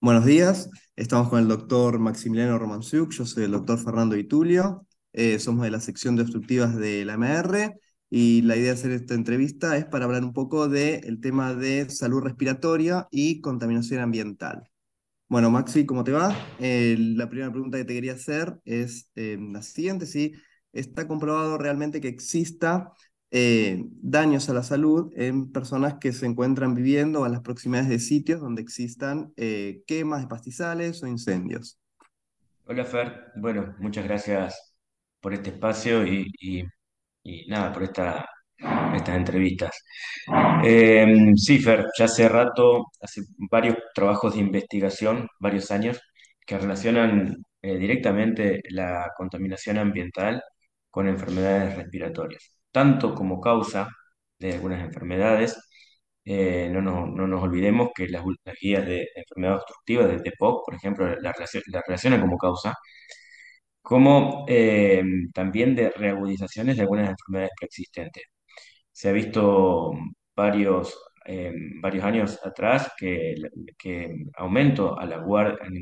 Buenos días, estamos con el doctor Maximiliano Romanciuk, yo soy el doctor Fernando Itulio, eh, somos de la sección de obstructivas de la MR y la idea de hacer esta entrevista es para hablar un poco del tema de salud respiratoria y contaminación ambiental. Bueno, Maxi, ¿cómo te va? Eh, la primera pregunta que te quería hacer es eh, la siguiente, si está comprobado realmente que exista eh, daños a la salud en personas que se encuentran viviendo en las proximidades de sitios donde existan eh, quemas de pastizales o incendios. Hola Fer, bueno, muchas gracias por este espacio y, nada, por esta, estas entrevistas. Eh, sí, Fer, ya hace rato, hace varios trabajos de investigación, varios años, que relacionan eh, directamente la contaminación ambiental con enfermedades respiratorias, tanto como causa de algunas enfermedades. eh, no nos, no nos olvidemos que las, las guías de enfermedad obstructiva, de, de POC, por ejemplo, la, la relacionan como causa como eh, también de reagudizaciones de algunas enfermedades preexistentes. Se ha visto varios, eh, varios años atrás que, que aumento a las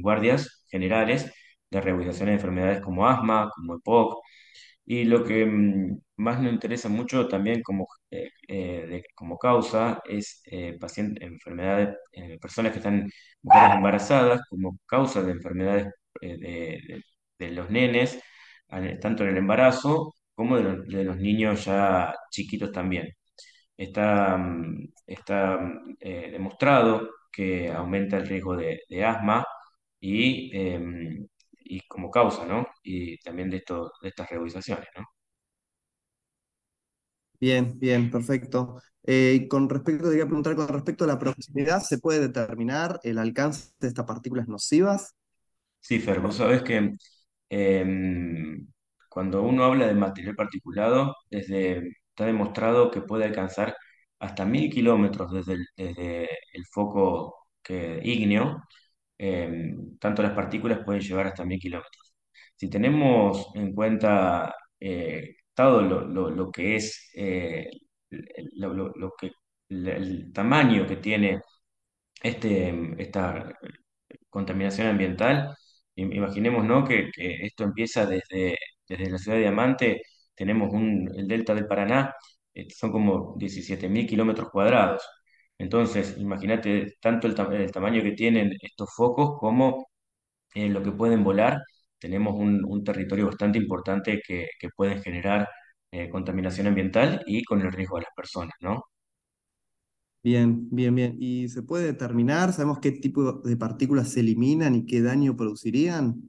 guardias generales de reagudizaciones de enfermedades como asma, como EPOC, y lo que mm, más nos interesa mucho también como, eh, eh, de- como causa es eh, paciente- enfermedades, eh, personas que están, mujeres embarazadas, como causa de enfermedades eh, de, de- de los nenes, tanto en el embarazo como de, los de los niños ya chiquitos también. Está, mm, está mm, eh, demostrado que aumenta el riesgo de, de asma y, em, y como causa, ¿no? Y también de, esto, de estas regularizaciones, ¿no? Bien, bien, perfecto. Eh, y con respecto, te quería preguntar, con respecto a la proximidad, ¿se puede determinar el alcance de estas partículas nocivas? Sí, Fer, vos sabés que em, cuando uno habla de material particulado, desde, está demostrado que puede alcanzar hasta mil kilómetros desde el, desde el foco que, ígneo, em, tanto las partículas pueden llegar hasta mil kilómetros. Si tenemos en cuenta eh, todo lo, que es eh, lo, que, el tamaño que tiene este, esta contaminación ambiental. Im- Imaginemos, ¿no? que, que esto empieza desde, desde la ciudad de Diamante, tenemos un, el delta del Paraná, eh, son como 17.000 kilómetros cuadrados. Entonces, imagínate tanto el, tam- el tamaño que tienen estos focos como eh, lo que pueden volar. Tenemos un, un territorio bastante importante que, que pueden generar eh, contaminación ambiental y con el riesgo de las personas, ¿no? Bien, bien, bien. ¿Y se puede determinar? ¿Sabemos qué tipo de partículas se eliminan y qué daño producirían?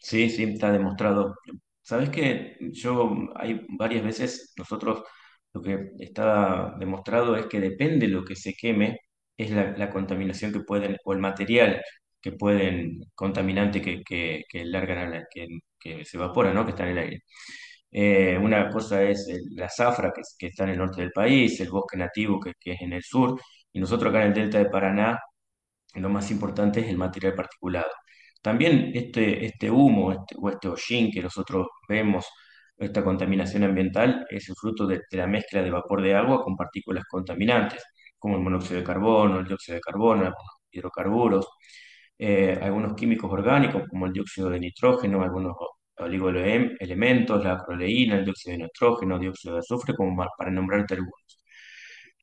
Sí, sí, está demostrado. Sabes que yo hay varias veces nosotros lo que está demostrado es que depende de lo que se queme, es la, la contaminación que pueden, o el material que pueden, contaminante que, que, que largan que, que se evapora, ¿no? Que está en el aire. Eh, una cosa es el- la zafra que, que está en el norte del país, el bosque nativo que, que es en el sur, y nosotros acá en el delta de Paraná lo más importante es el material particulado. También este, este humo este, o este hollín que nosotros vemos, esta contaminación ambiental, es el fruto de, la mezcla de vapor de agua con partículas contaminantes, como el monóxido de carbono, el dióxido de carbono, algunos hidrocarburos, eh, algunos químicos orgánicos como el dióxido de nitrógeno, algunos oligoelementos, la acroleína, el dióxido de nitrógeno, dióxido de azufre, como para nombrarte algunos.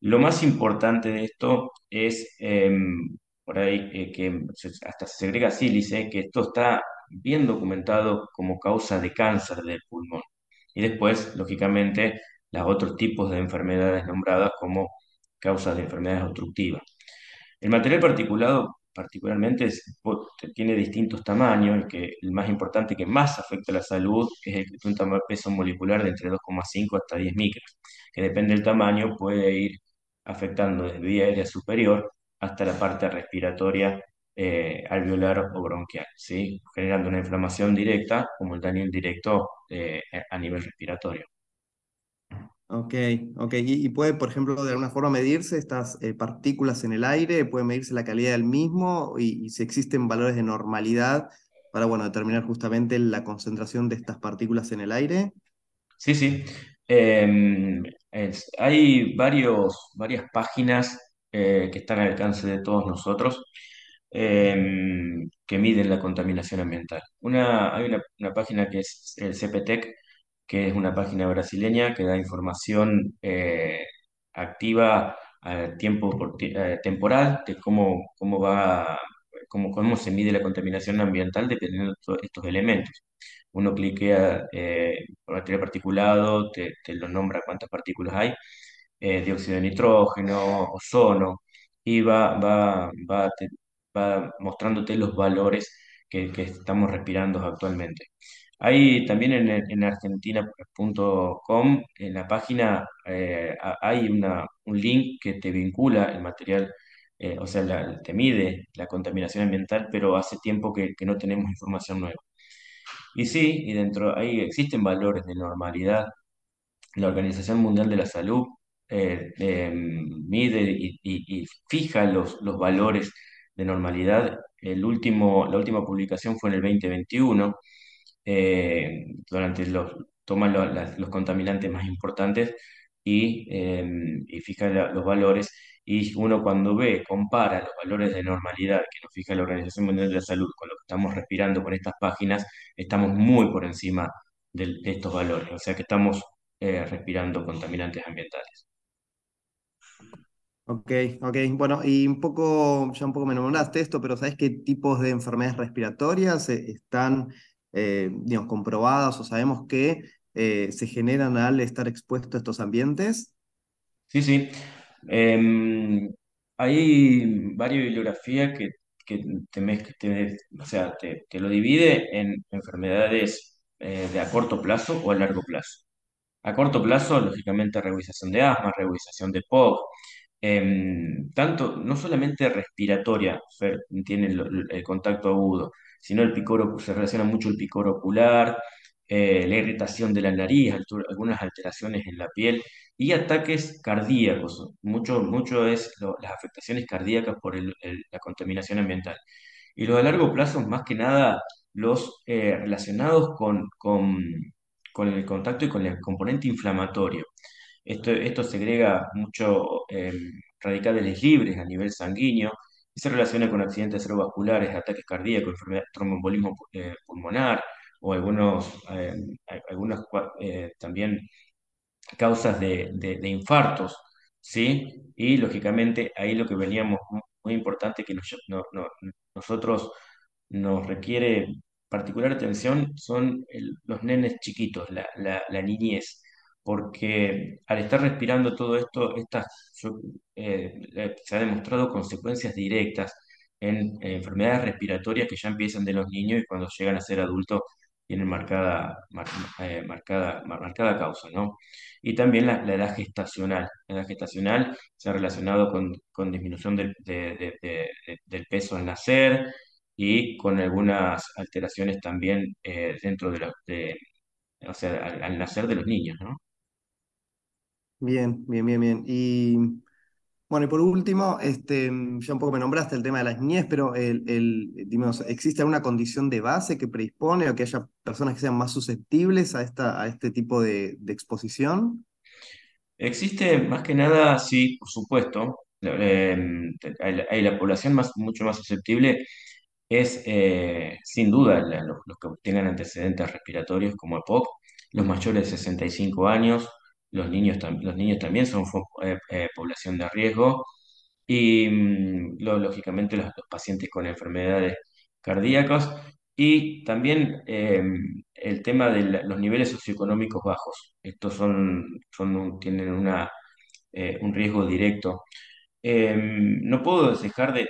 Lo más importante de esto es, em, por ahí, eh, que hasta se segrega sílice, que esto está bien documentado como causa de cáncer del pulmón. Y después, lógicamente, los otros tipos de enfermedades nombradas como causas de enfermedades obstructivas. El material particulado, particularmente, es- tiene distintos tamaños, y que el más importante que más afecta a la salud es el que tiene un peso molecular de entre 2,5 hasta 10 micras, que depende del tamaño, puede ir afectando desde vía aérea superior hasta la parte respiratoria eh, alveolar o bronquial, ¿sí? Generando una inflamación directa como el daño indirecto eh, a nivel respiratorio. Ok, ok. ¿Y, y puede, por ejemplo, de alguna forma medirse estas eh, partículas en el aire? ¿Puede medirse la calidad del mismo? Y, y si existen valores de normalidad para, bueno, determinar justamente la concentración de estas partículas en el aire? Sí, sí. Eh, es- hay varios, varias páginas eh, que están al alcance de todos nosotros. Eh, que miden la contaminación ambiental. Una, hay una, una página que es el CPTEC, que es una página brasileña que da información eh, activa a tiempo por eh, temporal de cómo, cómo va, cómo, cómo se mide la contaminación ambiental dependiendo de to- estos elementos. Uno cliquea eh, por material particulado, te, te lo nombra cuántas partículas hay, eh, dióxido de nitrógeno, ozono, y va, va, va, te- va mostrándote los valores que, que estamos respirando actualmente. Hay también en, en argentina.com, en la página, eh, ha- hay una, un link que te vincula el material, eh, o sea, la- te mide la contaminación ambiental, pero hace tiempo que, que no tenemos información nueva. Y sí, y dentro ahí existen valores de normalidad. La Organización Mundial de la Salud eh, eh, mide y, y- y fija los, los valores de normalidad. El último, la última publicación fue en el 2021 eh, durante los, toman los contaminantes más importantes y, eh, fija los valores. Y uno cuando ve, compara los valores de normalidad que nos fija la Organización Mundial de la Salud con lo que estamos respirando con estas páginas, estamos muy por encima de, estos valores. O sea que estamos eh, respirando contaminantes ambientales. Ok, ok. Bueno, y un poco, ya un poco me nombraste esto, pero ¿sabes qué tipos de enfermedades respiratorias eh, están, eh, comprobadas o sabemos que eh, se generan al estar expuestos a estos ambientes? Sí, sí. Em, hay varias bibliografías que, que te, mezc- te- o sea, te, lo divide en enfermedades eh, de a corto plazo o a largo plazo. A corto plazo, lógicamente, revisación de asma, revisación de POC, em, tanto, no solamente respiratoria, Fer, tiene el, contacto agudo, sino el picor, se relaciona mucho el picor ocular, eh, la irritación de la nariz, algunas alteraciones en la piel y ataques cardíacos. Mucho, mucho es las afectaciones cardíacas por la contaminación ambiental. Y los a largo plazo, más que nada, los eh, relacionados con, con, con el contacto y con el componente inflamatorio. Esto, esto segrega mucho eh, radicales libres a nivel sanguíneo y se relaciona con accidentes cerebrovasculares, ataques cardíacos, enfermedad, tromboembolismo eh, pulmonar o algunos, eh, algunas también causas de, de- infartos, ¿sí? Y lógicamente ahí lo que veníamos mu- muy importante que nos- no- no- nosotros nos requiere particular atención son los nenes chiquitos, la, la- la niñez, porque al estar respirando todo esto, estas, eh, eh, se ha demostrado consecuencias directas en, enfermedades respiratorias que ya empiezan de los niños y cuando llegan a ser adultos tienen marcada, mar- eh, marcada, mar- marcada causa, ¿no? Y también la, edad gestacional. La edad gestacional se ha relacionado con, con disminución del, de- de- de- de- del peso al nacer y con algunas alteraciones también dentro de, la, o sea, al, al nacer de los niños, ¿no? Bien, bien, bien, bien. Y bueno, y por último, este, mm, ya un poco me nombraste el tema de las niñez, pero el, el, ¿existe alguna condición de base que predispone o que haya personas que sean más susceptibles a, esta, a este tipo de, exposición? Existe más que nada, sí, por supuesto, eh, la hay la población más, mucho más susceptible es eh, sin duda los que tengan antecedentes respiratorios como EPOC, los mayores de 65 años, los niños, los niños también son eh, eh, población de riesgo. Y mm, lógicamente los, pacientes con enfermedades cardíacas. Y también eh, el tema de los niveles socioeconómicos bajos. Estos son, son tienen una, un riesgo directo. Eh, no puedo dejar de,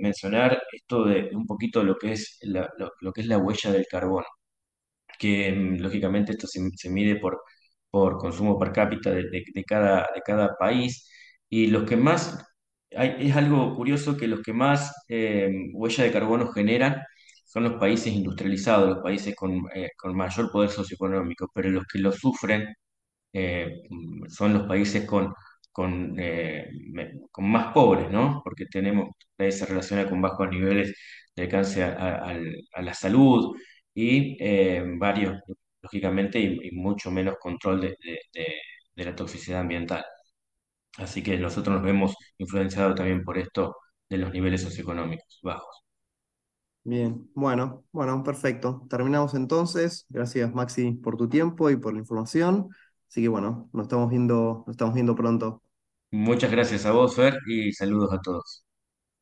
mencionar esto de un poquito lo que es la, lo, que es la huella del carbono, que mm, lógicamente esto se mide por, por consumo per cápita de, de- de cada, de cada país y los que más, hay- es algo curioso que los que más eh, huella de carbono generan son los países industrializados, los países con, eh, con mayor poder socioeconómico, pero los que lo sufren eh, son los países con, con, eh, con más pobres, ¿no? Porque tenemos, se relaciona con bajos niveles de alcance a, a- a la salud y eh, varios, lógicamente, y, y mucho menos control de, de- de- de la toxicidad ambiental. Así que nosotros nos vemos influenciados también por esto de los niveles socioeconómicos bajos. Bien, bueno, bueno, perfecto. Terminamos entonces. Gracias, Maxi, por tu tiempo y por la información. Así que bueno, nos estamos viendo, nos estamos viendo pronto. Muchas gracias a vos, Fer, y saludos a todos.